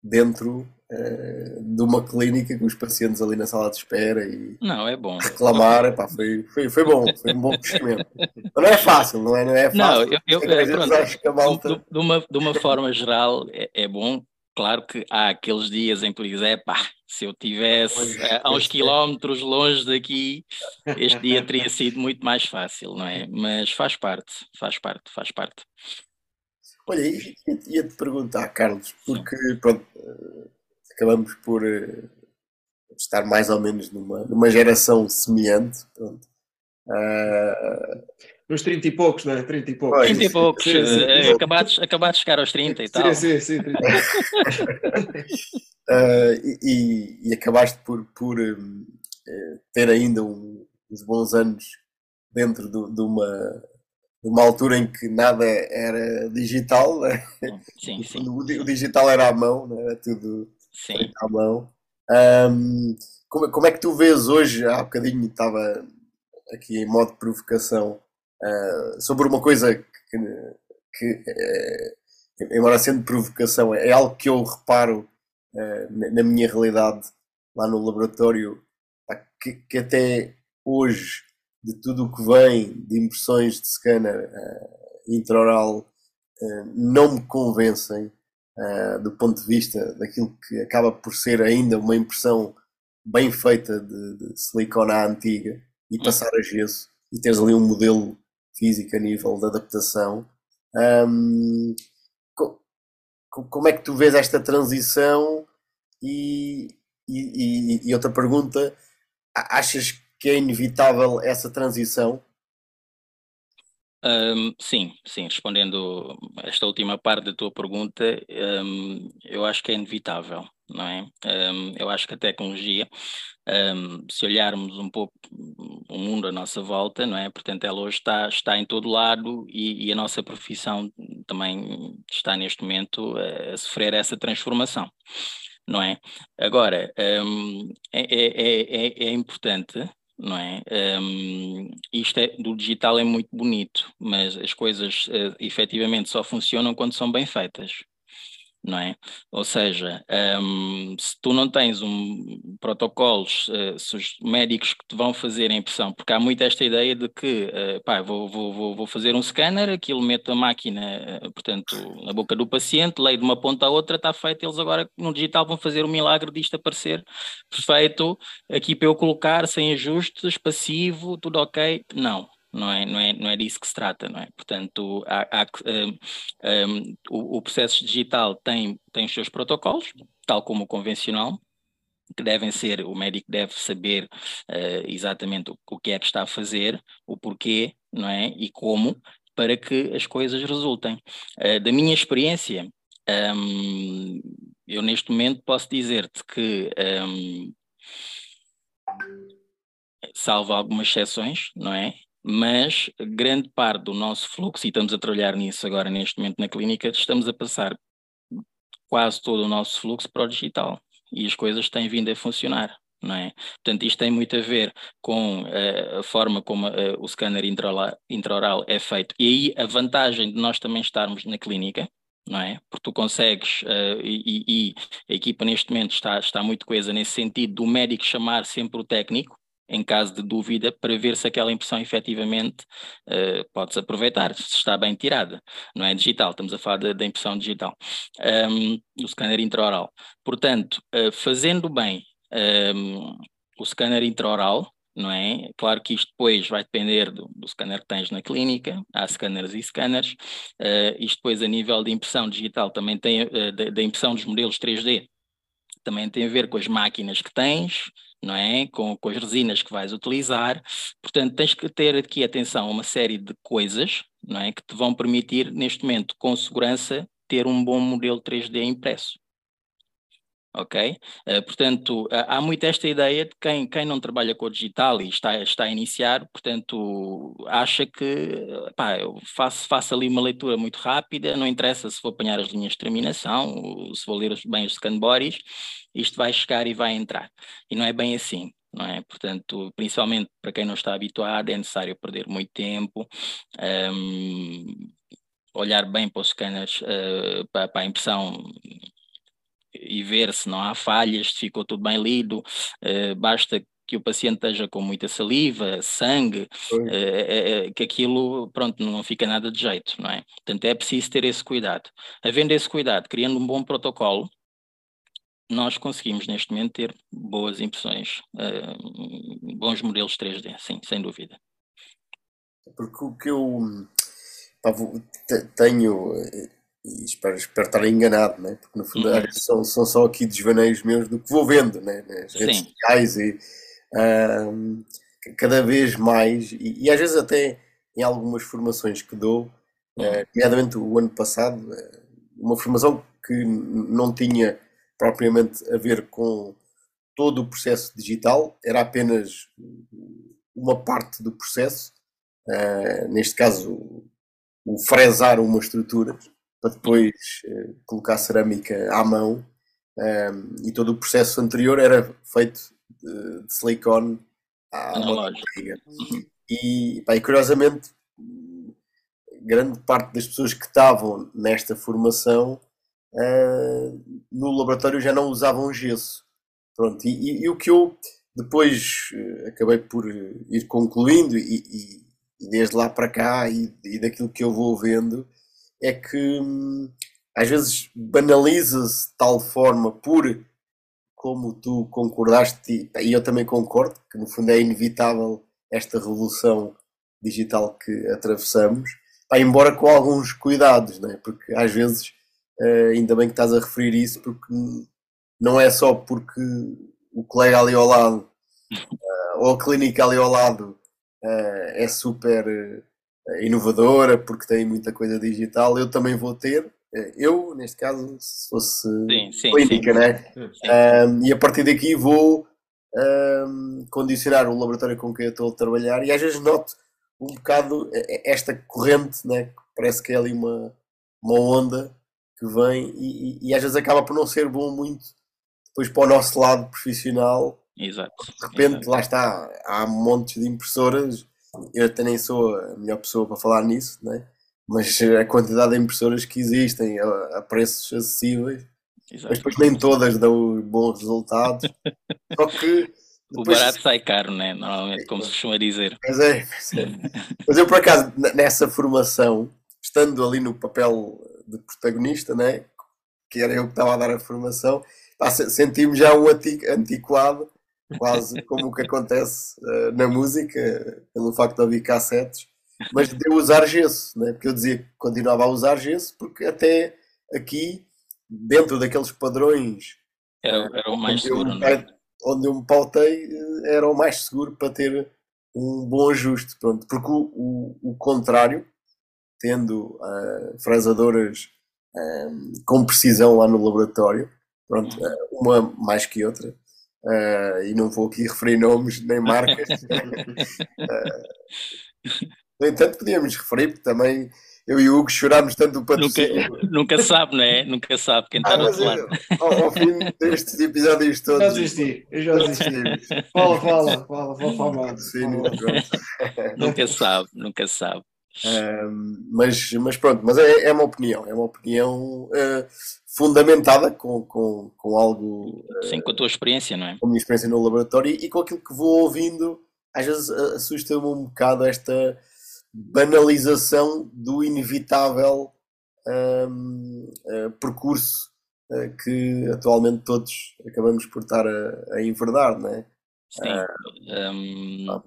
dentro uh, de uma clínica com os pacientes ali na sala de espera e não, é bom. reclamar, epá, foi, foi, foi bom, foi um bom crescimento. Mas não é fácil, não é? Não é fácil. Não, eu, eu, eu pronto, malta... de, de, uma, de uma forma geral é, é bom, claro que há aqueles dias em que diz, é pá, se eu tivesse a, a uns quilómetros longe daqui, este dia teria sido muito mais fácil, não é? Mas faz parte, faz parte, faz parte. Olha, ia-te perguntar, Carlos, porque pronto, eh, acabamos por uh, estar mais ou menos numa, numa geração semelhante. Pronto. Uh, nos 30 e poucos, não é? 30 e poucos. 30 e poucos, sim, sim, uh, acabados, acabados de chegar aos 30 e tal. Sim, sim, sim. uh, e, e, acabaste por, por um, eh, ter ainda um, uns bons anos dentro de, de, uma, de uma altura em que nada era digital, né? sim, sim, o, o, digital era à mão, né? era tudo sim. à mão. Um, como, como é que tu vês hoje, há bocadinho estava aqui em modo de provocação, uh, sobre uma coisa que, que é, embora sendo provocação, é algo que eu reparo uh, na minha realidade lá no laboratório, que, que, até hoje, de tudo o que vem de impressões de scanner uh, intraoral, uh, não me convencem do ponto de vista daquilo que acaba por ser ainda uma impressão bem feita de, de silicone à antiga e hum. passar a gesso e teres ali um modelo físico a nível de adaptação. Um, como é que tu vês esta transição? E, e, e, outra pergunta, achas que é inevitável essa transição? Um, sim, sim, respondendo esta última parte da tua pergunta, um, eu acho que é inevitável, não é? Um, eu acho que a tecnologia um, se olharmos um pouco o mundo à nossa volta, não é? Portanto, ela hoje está, está em todo lado e, e a nossa profissão também está neste momento a, a sofrer essa transformação, não é? Agora, um, é, é, é, é, importante não é? Um, isto é, do digital é muito bonito, mas as coisas uh, efetivamente só funcionam quando são bem feitas não é? Ou seja, um, se tu não tens um protocolos, uh, médicos que te vão fazer a impressão, porque há muito esta ideia de que, uh, pá, vou, vou, vou fazer um scanner, aquilo meto a máquina, uh, portanto, na boca do paciente, leio de uma ponta à outra, está feito, eles agora no digital vão fazer o milagre disto aparecer perfeito, aqui para eu colocar, sem ajustes, passivo, tudo ok. Não, não é, não é, não é disso que se trata, não é? Portanto, há, há, um, um, o, o, processo digital tem, tem os seus protocolos, tal como o convencional, que devem ser, o médico deve saber uh, exatamente o, o, que é que está a fazer, o porquê, não é? E como, para que as coisas resultem. Uh, da minha experiência, um, eu neste momento posso dizer-te que salvo algumas exceções, não é? Mas grande parte do nosso fluxo, e estamos a trabalhar nisso agora neste momento na clínica, estamos a passar quase todo o nosso fluxo para o digital e as coisas têm vindo a funcionar. Não é? Portanto, isto tem muito a ver com uh, a forma como uh, o scanner intraoral, intraoral é feito. E aí a vantagem de nós também estarmos na clínica, não é? Porque tu consegues, uh, e, e, a equipa neste momento está, está muito coesa nesse sentido do médico chamar sempre o técnico, em caso de dúvida, para ver se aquela impressão efetivamente uh, pode-se aproveitar, se está bem tirada. Não é digital, estamos a falar da impressão digital, um, o scanner intraoral. Portanto, uh, fazendo bem um, o scanner intraoral, não é? Claro que isto depois vai depender do, do scanner que tens na clínica, há scanners e scanners. Uh, isto depois, a nível de impressão digital, também tem, uh, da, impressão dos modelos 3D, também tem a ver com as máquinas que tens, não é? Com, com as resinas que vais utilizar. Portanto, tens que ter aqui atenção a uma série de coisas, não é? Que te vão permitir, neste momento, com segurança, ter um bom modelo 3D impresso ok? Uh, portanto, uh, há muito esta ideia de quem, quem não trabalha com o digital e está, está a iniciar, portanto, acha que pá, eu faço, faço ali uma leitura muito rápida, não interessa se vou apanhar as linhas de terminação, se vou ler bem os scanbodies, isto vai chegar e vai entrar. E não é bem assim. Não é? Portanto, principalmente para quem não está habituado, é necessário perder muito tempo, um, ehm, olhar bem para os scanners, uh, para, para a impressão e ver se não há falhas, se ficou tudo bem lido, uh, basta que o paciente esteja com muita saliva, sangue, uh, que aquilo, pronto, não fica nada de jeito, não é? Portanto, é preciso ter esse cuidado. Havendo esse cuidado, criando um bom protocolo, nós conseguimos neste momento ter boas impressões, uh, bons modelos 3D, sim, sem dúvida. Porque o que eu pá, tenho e espero, espero estar enganado, né? porque no fundo uhum. são, são só aqui desvaneios meus do que vou vendo né? nas redes Sim. sociais e um, cada vez mais, e, e, às vezes até em algumas formações que dou, uhum. uh, nomeadamente o ano passado, uh, uma formação que não tinha propriamente a ver com todo o processo digital, era apenas uma parte do processo, uh, neste caso o fresar uma estrutura para depois uh, colocar cerâmica à mão um, e todo o processo anterior era feito de, de silicone à Analógico. Uhum. E, pá, e curiosamente grande parte das pessoas que estavam nesta formação uh, no laboratório já não usavam gesso. Pronto, e, e, e o que eu depois uh, acabei por ir concluindo e, e, desde lá para cá e daquilo que eu vou vendo é que hum, às vezes banaliza-se de tal forma por como tu concordaste, e eu também concordo, que no fundo é inevitável esta revolução digital que atravessamos, embora com alguns cuidados, né? porque às vezes, uh, ainda bem que estás a referir isso, porque não é só porque o colega ali ao lado, uh, ou a clínica ali ao lado, uh, é super inovadora, porque tem muita coisa digital, eu também vou ter. Eh, eu, neste caso, se fosse sim, sim, clínica, sim. né? Um, e a partir daqui vou um, condicionar o laboratório com quem eu estou a trabalhar e às vezes noto um bocado esta corrente, né? parece que é ali uma, uma onda que vem e, e, e, às vezes acaba por não ser bom muito depois para o nosso lado profissional. Exato. De repente, Exato. lá está, há montes de impressoras eu até nem sou a melhor pessoa para falar nisso, né? mas a quantidade de impressoras que existem a, a preços acessíveis, Exato. mas depois nem todas dão bons resultados. Só que depois... O barato sai caro, né? Normalmente, como se costuma dizer. Mas é, mas, é. mas eu, por acaso, nessa formação, estando ali no papel de protagonista, né? que era eu que estava a dar a formação, senti-me já um antiquado quase como o que acontece uh, na música, pelo facto de ouvir cassetes, mas de eu usar gesso, né? porque eu dizia que continuava a usar gesso, porque até aqui, dentro daqueles padrões era, era o mais seguro, eu, é? onde eu me pautei, eh, era o mais seguro para ter um bom ajuste, pronto, porque o, o, o contrário, tendo uh, fresadoras com precisão lá no laboratório, pronto, uhum. uma mais que outra, Uh, e não vou aqui referir nomes nem marcas. uh, no entanto, podíamos referir, porque também eu e o Hugo chorámos tanto para nunca, nunca sabe, não é? Nunca sabe quem está ah, do outro lado. Ao, ao, fim destes episódios todos. Já desisti, eu já desisti. fala, fala, fala, fala, fala. Nunca sabe, nunca sabe. Um, mas, mas pronto, mas é, é uma opinião, é uma opinião uh, fundamentada com, com, com algo. Uh, Sim, com a tua experiência, não é? Com a minha experiência no laboratório e com aquilo que vou ouvindo, às vezes assusta-me um bocado esta banalização do inevitável um, uh, percurso que atualmente todos acabamos por estar a, a enverdar, não é? Sim. Um,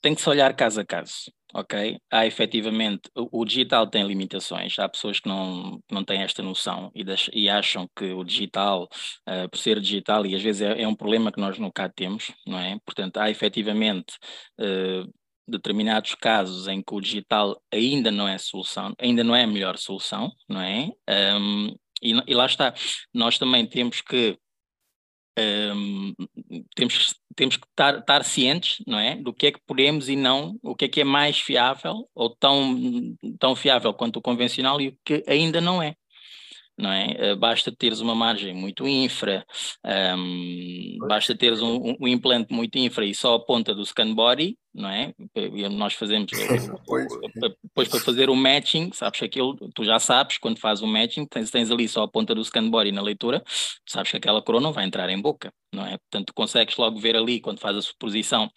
tem que se olhar caso a caso ok? Há efetivamente, o, o, digital tem limitações, há pessoas que não, não têm esta noção e, das, e acham que o digital, uh, por ser digital, e às vezes é, é, um problema que nós CAD temos, não é? Portanto, há efetivamente uh, determinados casos em que o digital ainda não é solução, ainda não é a melhor solução, não é? Um, e, e lá está, nós também temos que um, temos, temos que estar, estar, cientes não é? do que é que podemos e não, o que é que é mais fiável ou tão, tão fiável quanto o convencional e o que ainda não é não é? Eh, basta teres uma margem muito infra, um, basta teres um, um, implante muito infra e só a ponta do scan body, não é? Nós fazemos, depois para fazer o matching, sabes que aquilo, tu já sabes, quando fazes o matching, tens, tens ali só a ponta do scan body na leitura, sabes que aquela coroa não vai entrar em boca, não é? Portanto, consegues logo ver ali, quando faz a suposição,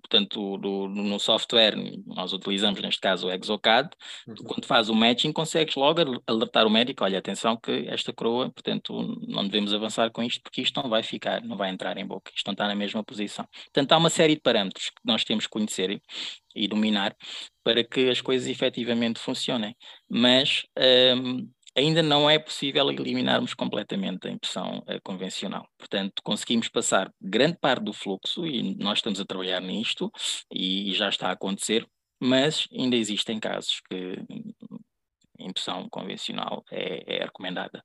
portanto, do, no software, nós utilizamos neste caso o Exocad, uhum. quando faz o matching, consegues logo alertar o médico, olha, atenção que esta coroa, portanto, não devemos avançar com isto, porque isto não vai ficar, não vai entrar em boca, isto não está na mesma posição. Portanto, há uma série de parâmetros nós temos que conhecer e, dominar para que as coisas efetivamente funcionem. Mas um, ainda não é possível eliminarmos completamente a impressão uh, convencional. Portanto, conseguimos passar grande parte do fluxo e nós estamos a trabalhar nisto e já está a acontecer, mas ainda existem casos que a impressão convencional é, é recomendada.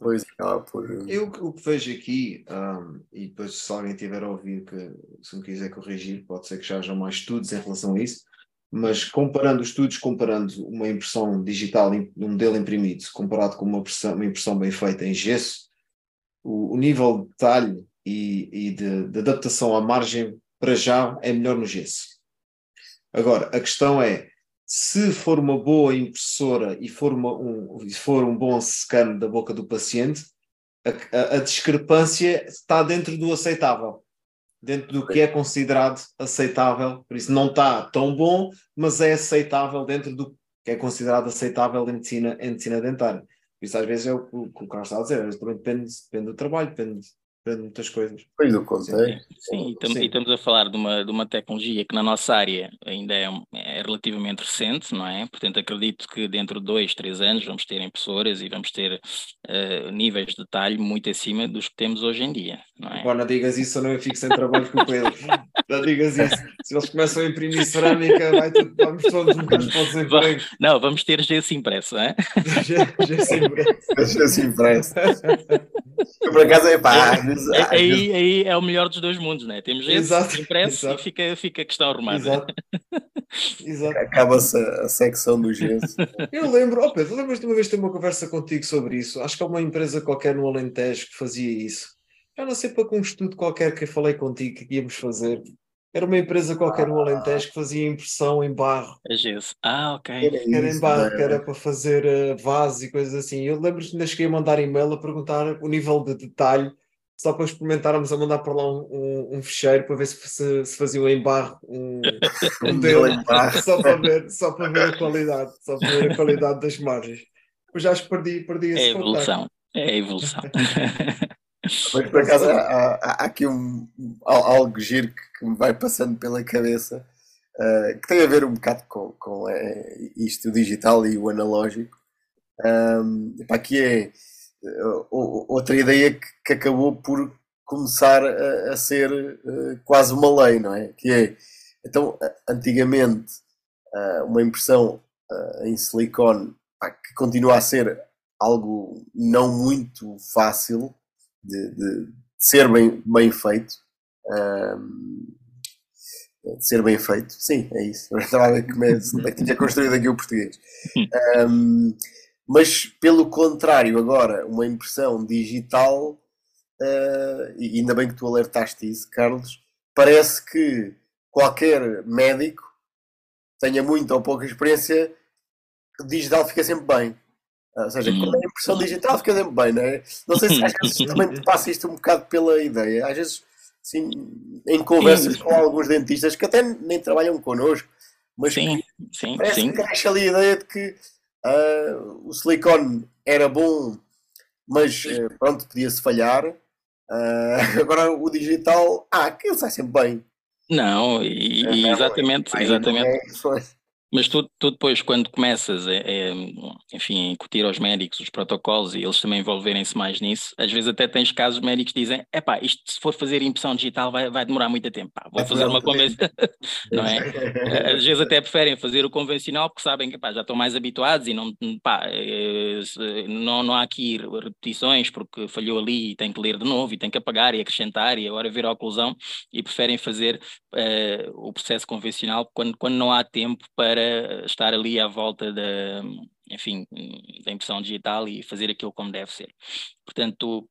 Pois por. Eu o que vejo aqui, um, e depois se alguém tiver a ouvir que se me quiser corrigir, pode ser que já hajam mais estudos em relação a isso, mas comparando os estudos, comparando uma impressão digital, um modelo imprimido, comparado com uma impressão, uma impressão bem feita em gesso, o, o nível de detalhe e, e de, de adaptação à margem para já é melhor no gesso. Agora, a questão é, se for uma boa impressora e for, uma, um, for um bom scan da boca do paciente, a, a, a, discrepância está dentro do aceitável, dentro do que é considerado aceitável. Por isso, não está tão bom, mas é aceitável dentro do que é considerado aceitável em medicina, em medicina dentária. Por isso, às vezes, é o que o Carlos está a dizer, também depende, depende do trabalho, depende para muitas coisas. Pois o contexto. Sim, sim, e estamos a falar de uma, de uma tecnologia que na nossa área ainda é, é, relativamente recente, não é? Portanto, acredito que dentro de dois, três anos vamos ter impressoras e vamos ter uh, níveis de detalhe muito acima dos que temos hoje em dia, não é? Bom, não digas isso, eu não fico sem trabalho com o Pedro. não digas isso. Se eles começam a imprimir cerâmica, vai tudo, vamos todos um bocadinho para o desemprego. Não, vamos ter gesso impresso, não é? gesso impresso. gesso impresso. Por acaso é pá. É, aí, aí é o melhor dos dois mundos, né? Temos esse impresso exato. e fica, fica a questão arrumada. Exato. exato. Acaba-se a, a, secção do gesso. Eu lembro, oh Pedro, lembras de uma vez ter uma conversa contigo sobre isso? Acho que há uma empresa qualquer no Alentejo que fazia isso. Já não sei para com um estudo qualquer que eu falei contigo que íamos fazer. Era uma empresa qualquer no Alentejo que fazia impressão em barro. A gesso. Ah, ok. Era, era em barro, que era para fazer uh, vasos e coisas assim. Eu lembro que ainda cheguei a mandar e-mail a perguntar o nível de detalhe, só para experimentarmos a mandar para lá um, um, um fecheiro para ver se, se, se faziam em barro um, um modelo, só para, ver, só para ver a qualidade, só para ver a qualidade das margens. Mas já acho que perdi, perdi esse É a evolução, é a evolução. Mas por acaso há, há, há aqui um, algo giro que, que, me vai passando pela cabeça uh, que tem a ver um bocado com, com é, isto o digital e o analógico. Um, epá, que é outra ideia que, que, acabou por começar a, a ser uh, quase uma lei, não é? Que é, então, antigamente, uma impressão em silicone que continua a ser algo não muito fácil, de, de ser bem, bem feito. Um, de ser bem feito, sim, é isso. estava a ver como é que tinha construído aqui o português. Um, mas pelo contrário, agora, uma impressão digital, uh, e ainda bem que tu alertaste isso, Carlos, parece que qualquer médico tenha muita ou pouca experiência, digital fica sempre bem. Ou seja, quando é impressão digital fica sempre bem, não é? Não sei se às vezes também te passa isto um bocado pela ideia. Às vezes, sim, em conversas sim. com alguns dentistas que até nem trabalham connosco, mas sim, sim, parece sim. que cresce ali a ideia de que uh, o silicone era bom, mas uh, pronto, podia-se falhar. Uh, agora o digital, ah, aquilo sai sempre bem. Não, e, e exatamente, exatamente. É, mas tu, tu, depois, quando começas a, a, enfim, a incutir aos médicos os protocolos e eles também envolverem-se mais nisso, às vezes até tens casos médicos que dizem, é pá, isto se for fazer impressão digital vai, vai demorar muito tempo, pá, vou fazer uma convencional, não é? Às vezes até preferem fazer o convencional porque sabem que pá, já estão mais habituados e não, pá, eh, não, não há aqui repetições porque falhou ali e tem que ler de novo e tem que apagar e acrescentar e agora vir a oclusão e preferem fazer uh, o processo convencional quando, quando não há tempo para para estar ali à volta da, enfim, da impressão digital e fazer aquilo como deve ser. Portanto,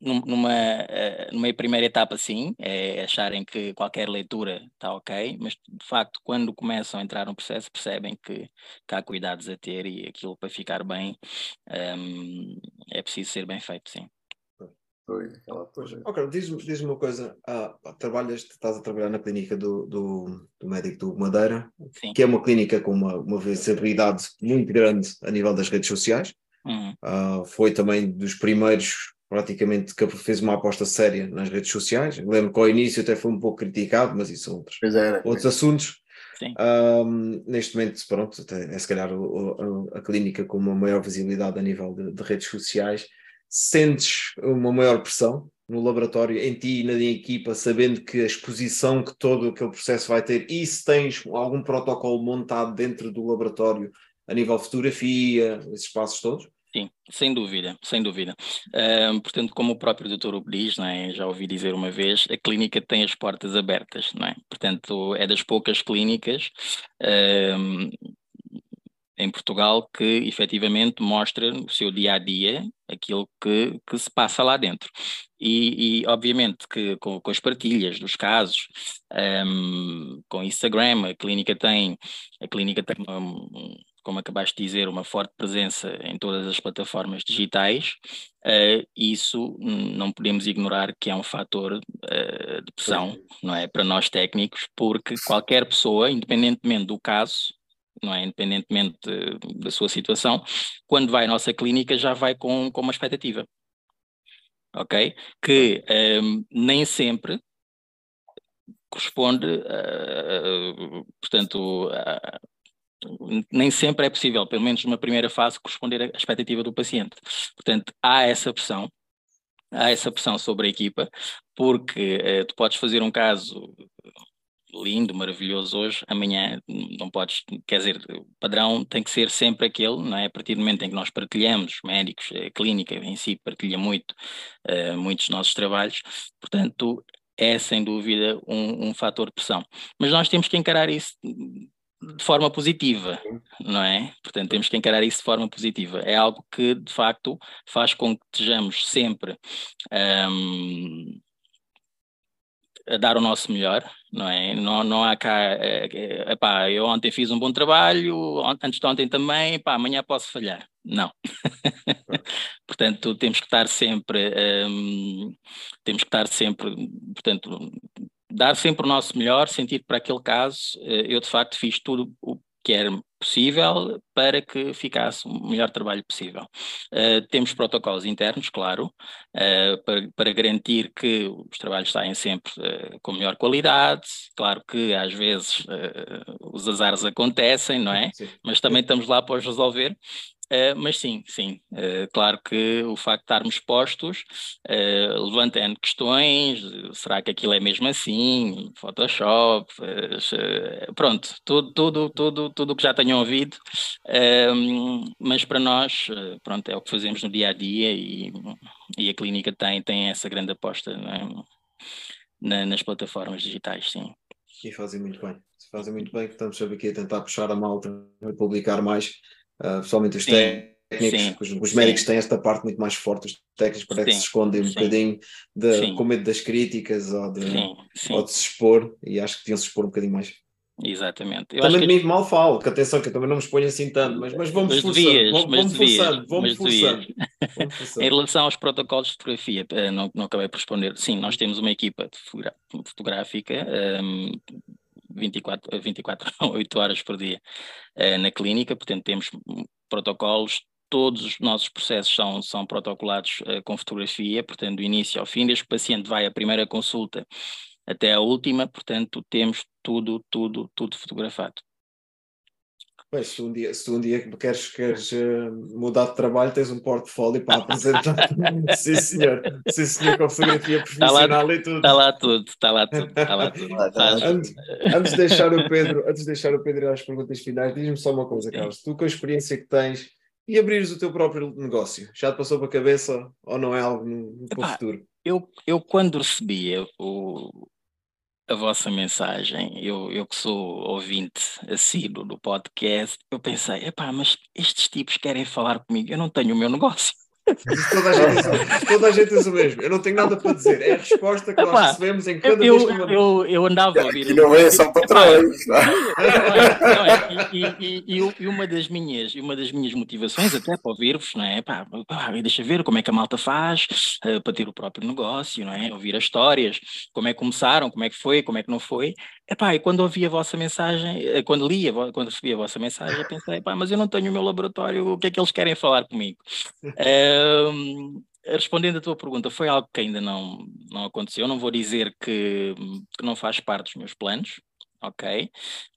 numa, eh, numa primeira etapa, sim, é acharem que qualquer leitura está ok, mas de facto, quando começam a entrar no processo, percebem que, que há cuidados a ter e aquilo para ficar bem um, é preciso ser bem feito, sim. Foi aquela coisa. Ok, diz-me diz uma coisa. Ah, trabalhas, estás a trabalhar na clínica do, do, do médico do Madeira, Sim. que é uma clínica com uma, uma visibilidade muito grande a nível das redes sociais. Uhum. Ah, foi também dos primeiros, praticamente, que fez uma aposta séria nas redes sociais. lembro que ao início até foi um pouco criticado, mas isso são outros, era, outros é. assuntos. Um, neste momento, pronto, é se calhar o, a, a, clínica com uma maior visibilidade a nível de, de redes sociais sentes uma maior pressão no laboratório, em ti e na equipa, sabendo que a exposição que todo aquele processo vai ter, e se tens algum protocolo montado dentro do laboratório a nível fotografia, esses passos todos? Sim, sem dúvida, sem dúvida. Portanto, como o próprio doutor Hugo diz, é? já ouvi dizer uma vez, a clínica tem as portas abertas, não é? Portanto, é das poucas clínicas em Portugal que efetivamente mostra no seu dia a dia aquilo que, que se passa lá dentro. E, e obviamente que com, com, as partilhas dos casos, um, com Instagram, a clínica tem, a clínica tem um, como acabaste de dizer, uma forte presença em todas as plataformas digitais, uh, isso não podemos ignorar que é um fator uh, de pressão, não é? Para nós técnicos, porque qualquer pessoa, independentemente do caso, não é? Independentemente da sua situação, quando vai à nossa clínica já vai com, com uma expectativa. Ok? Que um, nem sempre corresponde, uh, portanto, uh, nem sempre é possível, pelo menos numa primeira fase, corresponder à expectativa do paciente. Portanto, há essa pressão, há essa pressão sobre a equipa, porque tu podes fazer um caso lindo, maravilhoso hoje, amanhã não podes, quer dizer, o padrão tem que ser sempre aquele, não é? A partir do momento em que nós partilhamos, médicos, a clínica em si partilha muito, uh, muitos nossos trabalhos, portanto, é sem dúvida um, um fator de pressão. Mas nós temos que encarar isso de forma positiva, não é? Portanto, temos que encarar isso de forma positiva. É algo que, de facto, faz com que estejamos sempre um, a dar o nosso melhor, não é? Não, não há cá, é, é, epá, eu ontem fiz um bom trabalho, antes de ontem também, epá, amanhã posso falhar. Não. portanto, temos que estar sempre, um, temos que estar sempre, portanto, dar sempre o nosso melhor, sentir para aquele caso, eh, eu de facto fiz tudo o que era possível para que ficasse o melhor trabalho possível. Uh, temos protocolos internos, claro, uh, para, para, garantir que os trabalhos saem sempre uh, com melhor qualidade. Claro que às vezes os azares acontecem, não é? Sim. Mas também estamos lá para os resolver. Uh, mas sim, sim, uh, claro que o facto de estarmos expostos uh, levanta N questões, será que aquilo é mesmo assim, Photoshop, pronto, tudo, tudo, tudo, tudo que já tenham ouvido, mas para nós, pronto, é o que fazemos no dia a dia e, e a clínica tem, tem essa grande aposta é? Na, nas plataformas digitais, sim. E fazem muito bem, fazem muito bem, que estamos sempre aqui a tentar puxar a malta a publicar mais uh, os sim, técnicos, sim, os, os médicos têm esta parte muito mais forte, os técnicos parece que se escondem um bocadinho de, com medo das críticas ou de, ou de se expor, e acho que deviam se expor um bocadinho mais. Exatamente. Eu também de mim que... mal falo, que atenção, que eu também não me exponho assim tanto, mas, mas vamos forçando, vamos, forçando, vamos forçando. em relação aos protocolos de fotografia, eh, não, não acabei por responder. Sim, nós temos uma equipa fotográfica um, 24, 24 8 horas por dia uh, na clínica, portanto temos protocolos todos os nossos processos são, são protocolados uh, com fotografia, portanto, do início ao fim, desde que o paciente vai à primeira consulta até a última, portanto, temos tudo, tudo, tudo fotografado. Pois, se um dia, se um dia queres, queres uh, mudar de trabalho, tens um portfólio para apresentar. sim, senhor. Sim, senhor, com fotografia profissional tá lá, e tudo. Está lá tudo, está lá tudo. Tá lá tudo. antes, antes, de deixar o Pedro, antes de deixar o Pedro às perguntas finais, diz-me só uma coisa, Carlos. Tu, com a experiência que tens e abrires o teu próprio negócio, já te passou para a cabeça ou não é algo no, no Epá, futuro? Eu, eu, quando recebia o, a vossa mensagem, eu, eu que sou ouvinte assíduo do podcast, eu pensei, epá, mas estes tipos querem falar comigo, eu não tenho o meu negócio. Toda a, gente, toda a gente diz o mesmo. Eu não tenho nada para dizer. É a resposta que Epá, nós recebemos em cada eu, vez que eu, eu, eu andava a ouvir. E não é só patrões. E, e, e, uma das minhas, uma das minhas motivações, até para ouvir-vos, não é? Pá, pá, deixa ver como é que a malta faz uh, para ter o próprio negócio, não é? Ouvir as histórias, como é que começaram, como é que foi, como é que não foi. Epá, e quando ouvi a vossa mensagem, eh, quando li, quando recebi a vossa mensagem, pensei, epá, mas eu não tenho o meu laboratório, o que é que eles querem falar comigo? um, respondendo à tua pergunta, foi algo que ainda não, não aconteceu, não vou dizer que, que não faz parte dos meus planos, ok?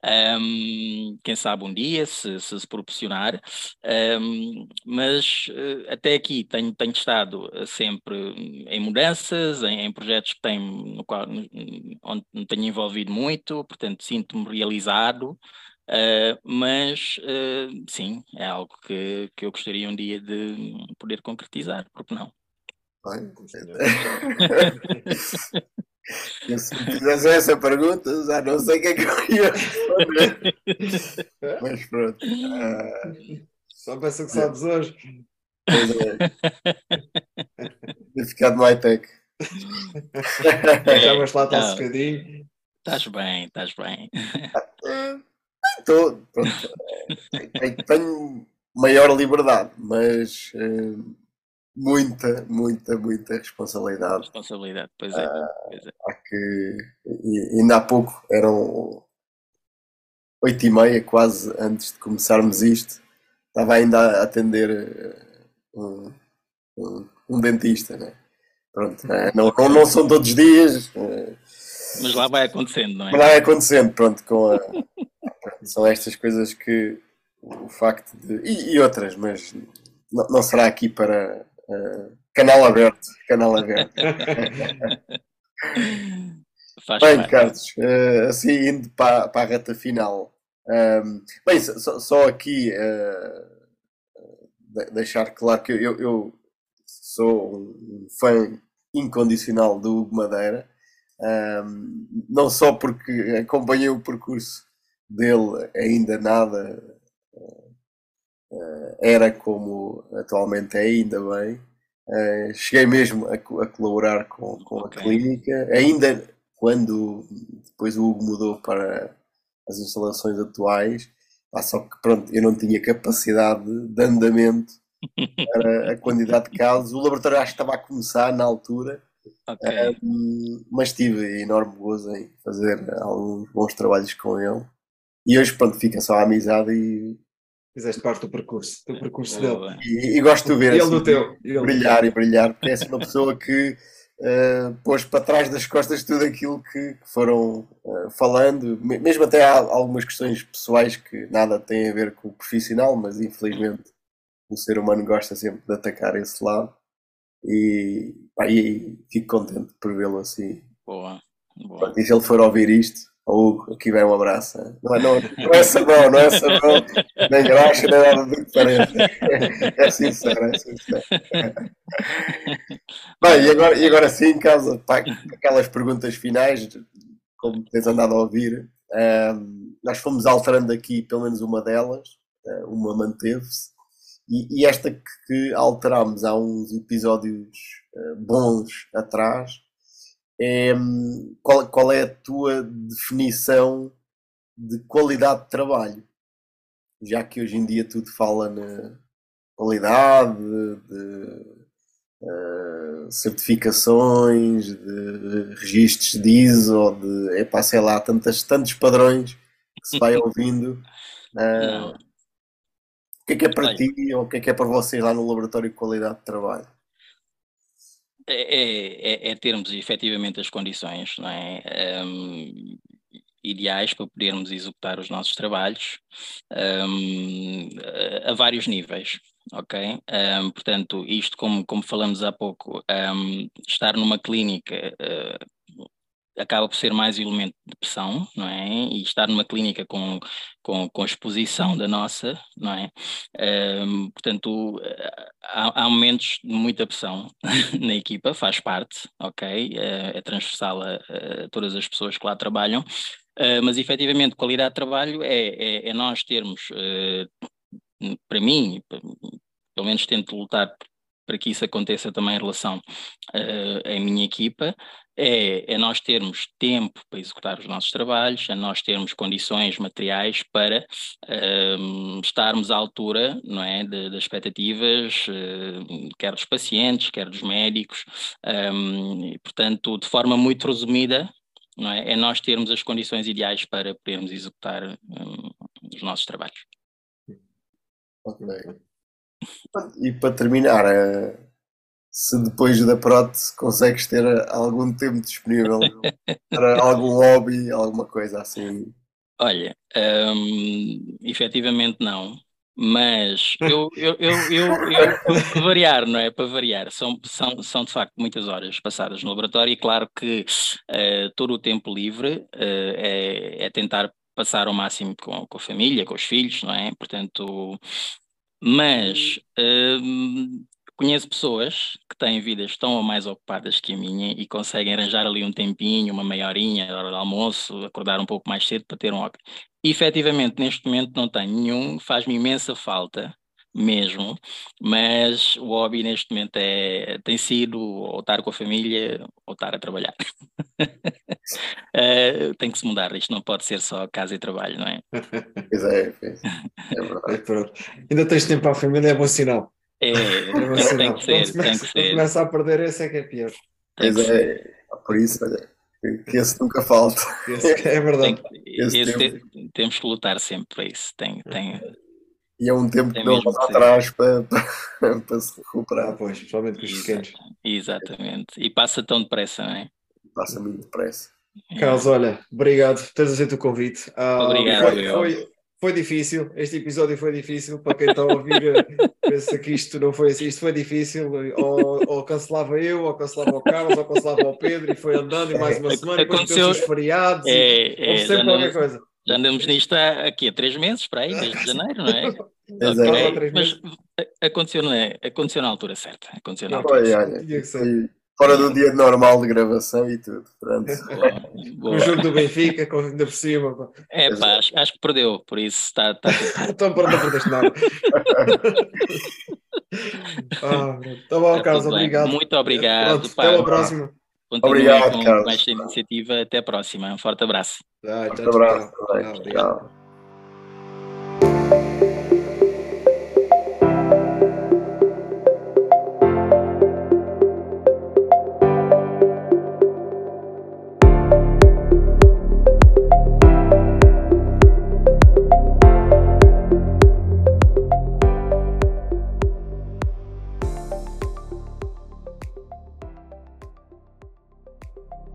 Um, quem sabe um dia, se se, se proporcionar, um, mas uh, até aqui tenho, tenho estado eh, sempre em mudanças, em, em projetos que tenho, no qual, onde me tenho envolvido muito, portanto sinto-me realizado, uh, mas uh, sim, é algo que, que eu gostaria um dia de poder concretizar, porque não? Bem, Se me fizesse essa pergunta, já não sei o que é que eu ia responder. Mas pronto. Uh... Só pensa que sabes hoje. Pois é. Ter ficado no high-tech. Já vais lá, está um bocadinho. Estás bem, estás bem. Estou. Tenho maior liberdade, mas. Uh muita, muita, muita responsabilidade. Responsabilidade, pois é. Pois é. Há que, e, ainda há pouco eram oito e meia, quase antes de começarmos isto, estava ainda a atender eh, um, um, um dentista, né? Pronto, né? Não, não, não, são todos os dias. Eh, Mas lá vai acontecendo, não é? Lá vai acontecendo, pronto, com a, são estas coisas que o facto de. E, e outras, mas não, não será aqui para Uh, canal aberto, canal aberto. bem, parte. Carlos, uh, assim indo para, para a reta final. Um, ehm, bem, só, só aqui uh, deixar claro que eu, eu, sou um fã incondicional do Hugo Madeira, um, ehm, não só porque acompanhei o percurso dele ainda nada era como atualmente é, ainda bem. Uh, cheguei mesmo a, a colaborar com, com okay. a clínica, ainda quando depois o Hugo mudou para as instalações atuais, ah, só que pronto, eu não tinha capacidade de andamento para a quantidade de casos. O laboratório acho que estava a começar na altura, okay. mas tive enorme gozo em fazer alguns bons trabalhos com ele. E hoje, pronto, fica só a amizade e Fizeste parte do percurso, do percurso dele. E, e, gosto de ver ele assim, teu, ele brilhar e brilhar, porque é assim uma pessoa que uh, pôs para trás das costas tudo aquilo que, que foram uh, falando, mesmo até há algumas questões pessoais que nada têm a ver com o profissional, mas infelizmente o ser humano gosta sempre de atacar esse lado. E, pá, e fico contente por vê-lo assim. Boa. Boa. E se ele for ouvir isto, Hugo, aqui vem um abraço. Não é, não, não é sabão, não é sabão, nem graxa, nem nada do que. É sincero, é sincero. Bem, e agora, e agora sim, caso pá, aquelas perguntas finais, como tens andado a ouvir, ehm, nós fomos alterando aqui pelo menos uma delas, eh, uma manteve-se, e, e, esta que, que alterámos há uns episódios uh, bons atrás é, qual, qual é a tua definição de qualidade de trabalho, já que hoje em dia tudo fala na qualidade, de, uh, certificações, de registros de ISO, de epá, sei lá, tantas, tantos padrões que se vai ouvindo. Uh, o que é que é para ti ou o que é que é para vocês lá no laboratório de qualidade de trabalho? É, é, é, é termos efetivamente as condições não é? Um, ideais para podermos executar os nossos trabalhos um, a, vários níveis, ok? Um, portanto, isto como, como falamos há pouco, estar numa clínica uh, acaba por ser mais elemento de pressão, não é? E estar numa clínica com, com, com exposição da nossa, não é? Um, portanto, há, há, momentos de muita pressão na equipa, faz parte, ok? É, é transversal a, a, todas as pessoas que lá trabalham, uh, mas efetivamente qualidade de trabalho é, é, é nós termos, uh, para mim, pelo menos tento lutar para que isso aconteça também em relação uh, à minha equipa, é, é, nós termos tempo para executar os nossos trabalhos, é nós termos condições materiais para uh, estarmos à altura não é, de, das expectativas, uh, quer dos pacientes, quer dos médicos, um, e, portanto, de forma muito resumida, não é, é nós termos as condições ideais para podermos executar um, os nossos trabalhos. Ok. E para terminar, eh, se depois da prótese consegues ter algum tempo disponível para algum hobby, alguma coisa assim? Olha, um, efetivamente não. Mas eu, eu, eu, eu, eu, para variar, não é? Para variar, são, são, são de facto muitas horas passadas no laboratório e claro que uh, todo o tempo livre uh, é, é tentar passar ao máximo com, com a família, com os filhos, não é? Portanto, mas hum, conheço pessoas que têm vidas tão mais ocupadas que a minha e conseguem arranjar ali um tempinho, uma meia horinha, hora de almoço, acordar um pouco mais cedo para ter um hobby. E, efetivamente, neste momento não tenho nenhum, faz-me imensa falta mesmo, mas o hobby neste momento é, tem sido ou estar com a família ou estar a trabalhar. uh, tem que se mudar, isto não pode ser só casa e trabalho, não é? Pois é, é, é verdade. Ainda tens tempo para a família, é bom sinal. É, é bom sinal. tem que ser, começa, tem que ser. começa a perder esse é que é pior. Pois é, por isso, olha, que esse nunca falta. Esse, é verdade. Tem, esse esse tem, temos que lutar sempre para isso. Tem, tem, e é um tempo que não volta atrás para, para, para, se recuperar. Ah, pois, principalmente com os pequenos. Exatamente. E passa tão depressa, não é? Passa muito depressa. É. Carlos, olha, obrigado por teres aceito o convite. Ah, Obrigado. Foi, foi, foi, difícil, este episódio foi difícil para quem está a ouvir. pensa que isto não foi assim, isto foi difícil. Ou, ou, cancelava eu, ou cancelava o Carlos, ou cancelava o Pedro, e foi andando e mais uma semana, Aconteceu... depois os feriados, é, e, é, sempre qualquer coisa. Já andamos nisto há, aqui há três meses, para aí, desde janeiro, não é? okay. Mas aconteceu, não é? aconteceu na altura certa. Aconteceu na altura Foi, olha, fora do dia normal de gravação e tudo. Pronto. o jogo do Benfica, com ainda por cima. É pá, acho, acho, que perdeu, por isso está. está então pronto, não perdeste nada. ah, tá bom, Carlos, obrigado. Muito obrigado. Pronto, até a próxima. Obrigado, com Carlos. esta iniciativa. Até a próxima. Um forte abraço. Ah, tchau, abraço. Tchau, tchau.